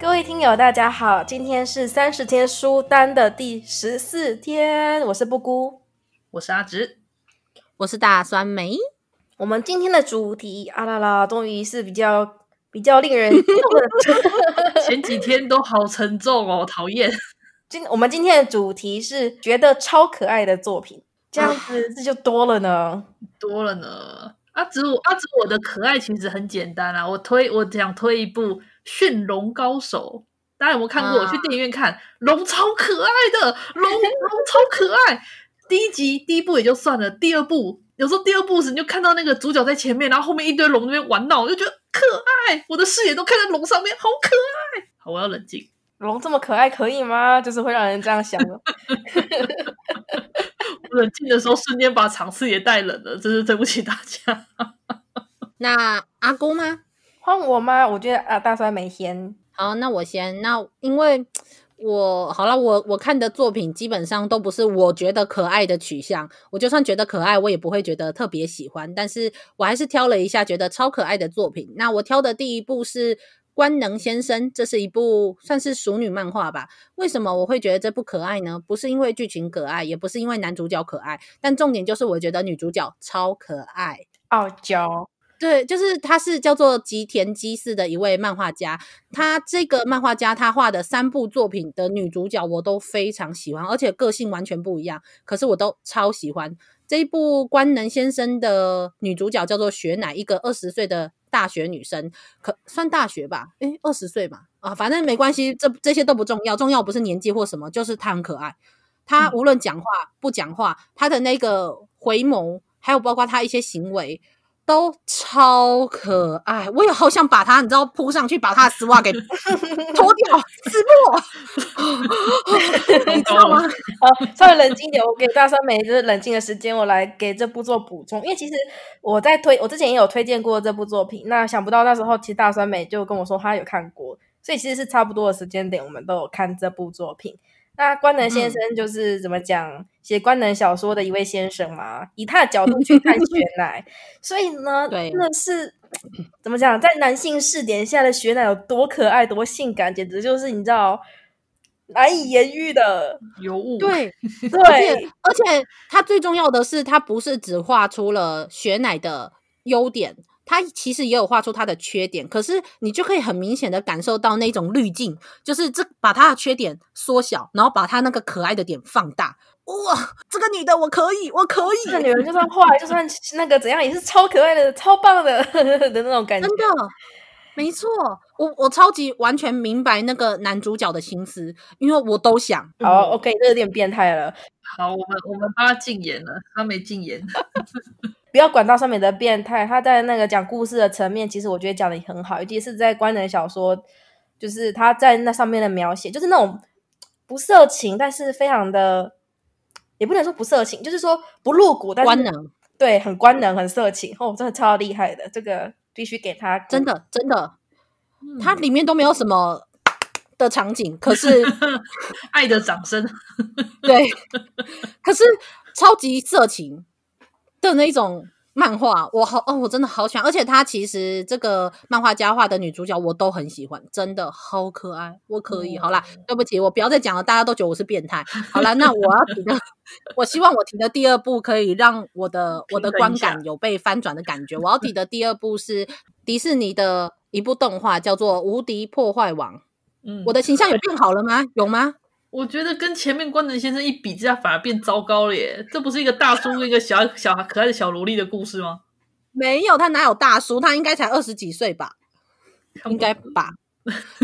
各位听友，大家好，今天是三十天书单的第十四天，我是布姑，我是阿直，我是大酸梅。我们今天的主题啊啦啦，终于是比较比较令人 前几天都好沉重哦，讨厌。今我们今天的主题是觉得超可爱的作品，这样子这就多了呢，多了呢。阿紫我阿紫我的可爱其实很简单啊，我推我想推一部。驯龙高手，大家有没有看过？我去电影院看，龙超可爱的，龙龙超可爱。第一集第一部也就算了，第二部有时候第二部时你就看到那个主角在前面，然后后面一堆龙在那边玩闹，我就觉得可爱。我的视野都看在龙上面，好可爱。好，我要冷静。龙这么可爱可以吗？就是会让人这样想 冷静的时候，瞬间把场次也带冷了，真是对不起大家。那阿姑吗？换我吗？我觉得啊，大帅没先。好，那我先。那因为我好了，我我看的作品基本上都不是我觉得可爱的取向。我就算觉得可爱，我也不会觉得特别喜欢。但是我还是挑了一下觉得超可爱的作品。那我挑的第一部是《官能先生》，这是一部算是熟女漫画吧。为什么我会觉得这部可爱呢？不是因为剧情可爱，也不是因为男主角可爱，但重点就是我觉得女主角超可爱，傲娇。对，就是他是叫做吉田基嗣的一位漫画家，他这个漫画家他画的三部作品的女主角我都非常喜欢，而且个性完全不一样，可是我都超喜欢。这一部官能先生的女主角叫做雪乃，一个二十岁的大学女生，可算大学吧？诶，二十岁吧？啊，反正没关系，这这些都不重要，重要不是年纪或什么，就是她很可爱。她无论讲话不讲话，她的那个回眸，还有包括她一些行为。都超可爱，我也好想把它，你知道，扑上去把它的丝袜给 脱掉，撕破，你知道吗？好，稍微冷静点，我给大酸梅就是冷静的时间，我来给这部做补充。因为其实我在推，我之前也有推荐过这部作品，那想不到那时候其实大酸梅就跟我说他有看过，所以其实是差不多的时间点，我们都有看这部作品。那关能先生就是怎么讲，写、嗯、官能小说的一位先生嘛，以他的角度去看 雪乃，所以呢，真的是怎么讲，在男性视点下的雪乃有多可爱、多性感，简直就是你知道难以言喻的尤物。对对，而且他最重要的是，他不是只画出了雪乃的优点。他其实也有画出他的缺点，可是你就可以很明显的感受到那种滤镜，就是这把他的缺点缩小，然后把他那个可爱的点放大。哇，这个女的我可以，我可以。这个女人就算坏，就算那个怎样，也是超可爱的、超棒的 的那种感觉。真的，没错，我我超级完全明白那个男主角的心思，因为我都想。好，OK，这有点变态了。好，我们我们帮他禁言了，他没禁言。不要管到上面的变态，他在那个讲故事的层面，其实我觉得讲的很好，尤其是在官能小说，就是他在那上面的描写，就是那种不色情，但是非常的，也不能说不色情，就是说不露骨，但是官能，对，很官能，很色情，哦，真的超厉害的，这个必须给他，真的真的，它里面都没有什么的场景，可是 爱的掌声，对，可是超级色情。的那种漫画，我好哦，我真的好喜欢，而且他其实这个漫画家画的女主角我都很喜欢，真的好可爱，我可以。好啦，对不起，我不要再讲了，大家都觉得我是变态。好啦，那我要提的，我希望我提的第二部可以让我的 我的观感有被翻转的感觉。我要提的第二部是 迪士尼的一部动画，叫做《无敌破坏王》。嗯，我的形象有变好了吗？有吗？我觉得跟前面关能先生一比之下，反而变糟糕了耶！这不是一个大叔跟一个小小可爱的小萝莉的故事吗？没有，他哪有大叔？他应该才二十几岁吧？应该吧？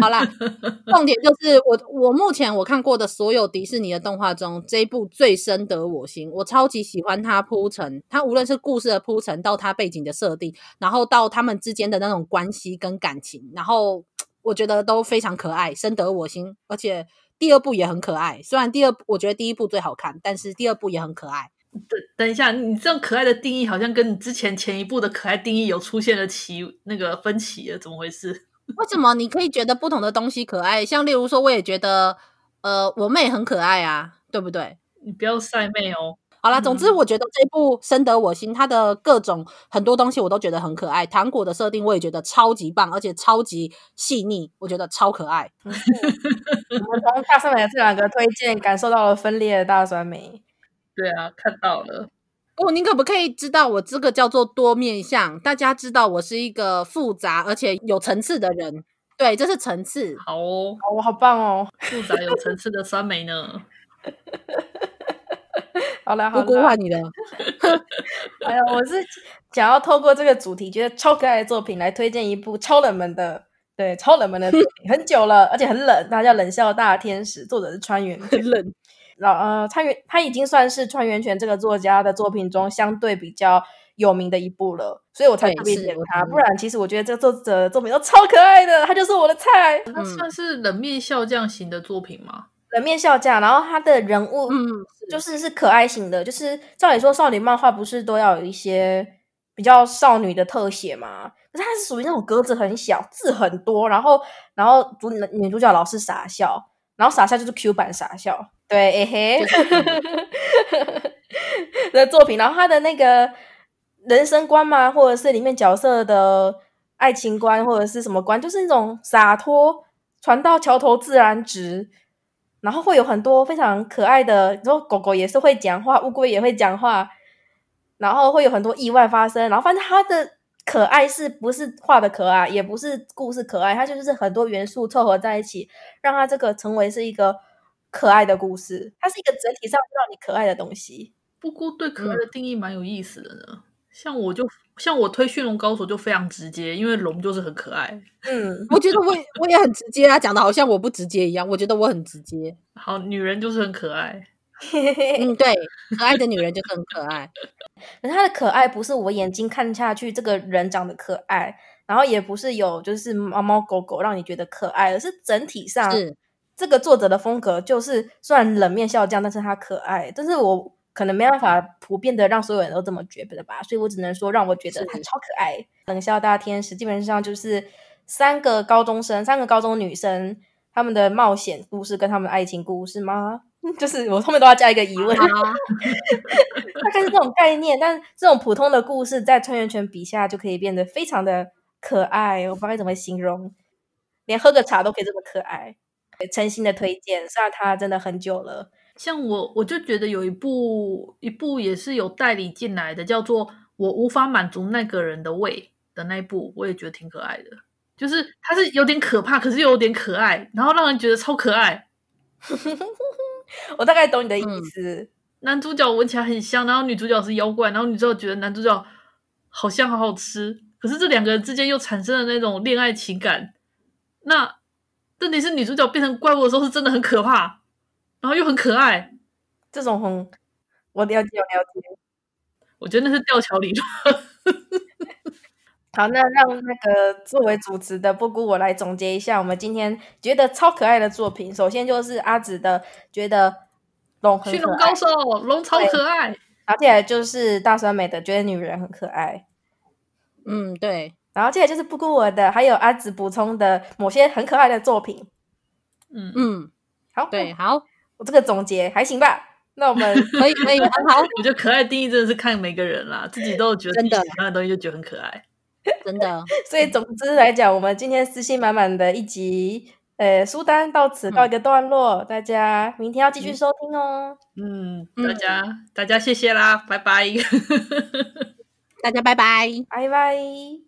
好啦，重点就是我我目前我看过的所有迪士尼的动画中，这一部最深得我心。我超级喜欢他铺陈，他无论是故事的铺陈，到他背景的设定，然后到他们之间的那种关系跟感情，然后我觉得都非常可爱，深得我心，而且。第二部也很可爱。虽然第二部我觉得第一部最好看，但是第二部也很可爱。等等一下，你这样可爱的定义好像跟你之前前一部的可爱定义有出现了歧那个分歧了，怎么回事？为什么你可以觉得不同的东西可爱？像例如说，我也觉得，呃，我妹很可爱啊，对不对？你不要晒妹哦。好啦，总之我觉得这部深得我心，它的各种很多东西我都觉得很可爱。糖果的设定我也觉得超级棒，而且超级细腻，我觉得超可爱。我们从大酸梅的这两个推荐感受到了分裂的大酸梅。对啊，看到了。哦，您可不可以知道我这个叫做多面相？大家知道我是一个复杂而且有层次的人。对，这是层次。好哦，我好棒哦，复杂有层次的酸梅呢。好了，好了，不孤换你的。哎呀，我是想要透过这个主题，觉得超可爱的作品来推荐一部超冷门的，对，超冷门的作品，很久了，而且很冷，它叫《冷笑大天使》，作者是川原，很冷。然后呃，川原他已经算是川原泉这个作家的作品中相对比较有名的一部了，所以我才特别点他。不然，其实我觉得这个作者的作品都超可爱的，他就是我的菜。他算是冷面笑匠型的作品吗？冷面笑匠，然后他的人物，嗯，就是是可爱型的，就是照理说少女漫画不是都要有一些比较少女的特写嘛？可是他是属于那种格子很小，字很多，然后然后主女主角老是傻笑，然后傻笑就是 Q 版傻笑，对，嘿嘿，的作品，然后他的那个人生观嘛，或者是里面角色的爱情观，或者是什么观，就是那种洒脱，船到桥头自然直。然后会有很多非常可爱的，然后狗狗也是会讲话，乌龟也会讲话，然后会有很多意外发生。然后反正它的可爱是不是画的可爱，也不是故事可爱，它就是很多元素凑合在一起，让它这个成为是一个可爱的故事。它是一个整体上让你可爱的东西。布菇对可爱的定义蛮有意思的呢。像我就像我推《驯龙高手》就非常直接，因为龙就是很可爱。嗯，我觉得我我也很直接啊，讲的好像我不直接一样。我觉得我很直接。好，女人就是很可爱。嗯，对，可爱的女人就是很可爱。可是她的可爱不是我眼睛看下去这个人长得可爱，然后也不是有就是猫猫狗狗让你觉得可爱，而是整体上是这个作者的风格就是虽然冷面笑匠，但是他可爱。但是我。可能没办法普遍的让所有人都这么觉得吧，所以我只能说让我觉得他超可爱。冷笑大天使基本上就是三个高中生，三个高中女生他们的冒险故事跟他们的爱情故事吗？就是我后面都要加一个疑问，大概是这种概念。但这种普通的故事在川原泉笔下就可以变得非常的可爱，我不知道该怎么形容，连喝个茶都可以这么可爱。诚心的推荐，虽然它真的很久了。像我，我就觉得有一部一部也是有代理进来的，叫做《我无法满足那个人的胃》的那一部，我也觉得挺可爱的。就是它是有点可怕，可是又有点可爱，然后让人觉得超可爱。我大概懂你的意思。嗯，男主角闻起来很香，然后女主角是妖怪，然后女主角觉得男主角好香，好好吃。可是这两个人之间又产生了那种恋爱情感。那问题是女主角变成怪物的时候，是真的很可怕。然后又很可爱，这种红我了解，我了解。我觉得那是吊桥理论。好，那让那个作为主持的布谷我来总结一下，我们今天觉得超可爱的作品。首先就是阿紫的觉得龙很可爱，驯龙高手龙超可爱，而且就是大酸美的觉得女人很可爱。嗯，对。然后接下来就是布谷我的，还有阿紫补充的某些很可爱的作品。嗯嗯，好，对，好。我这个总结还行吧？那我们可以可以很好。我觉得可爱的定义真的是看每个人啦，自己都有觉得喜欢的东西就觉得很可爱，真的。所以总之来讲，我们今天私信满满的一集，呃，书单到此告一个段落，嗯、大家明天要继续收听哦。嗯，大家、嗯、大家谢谢啦，拜拜。大家拜拜，拜拜。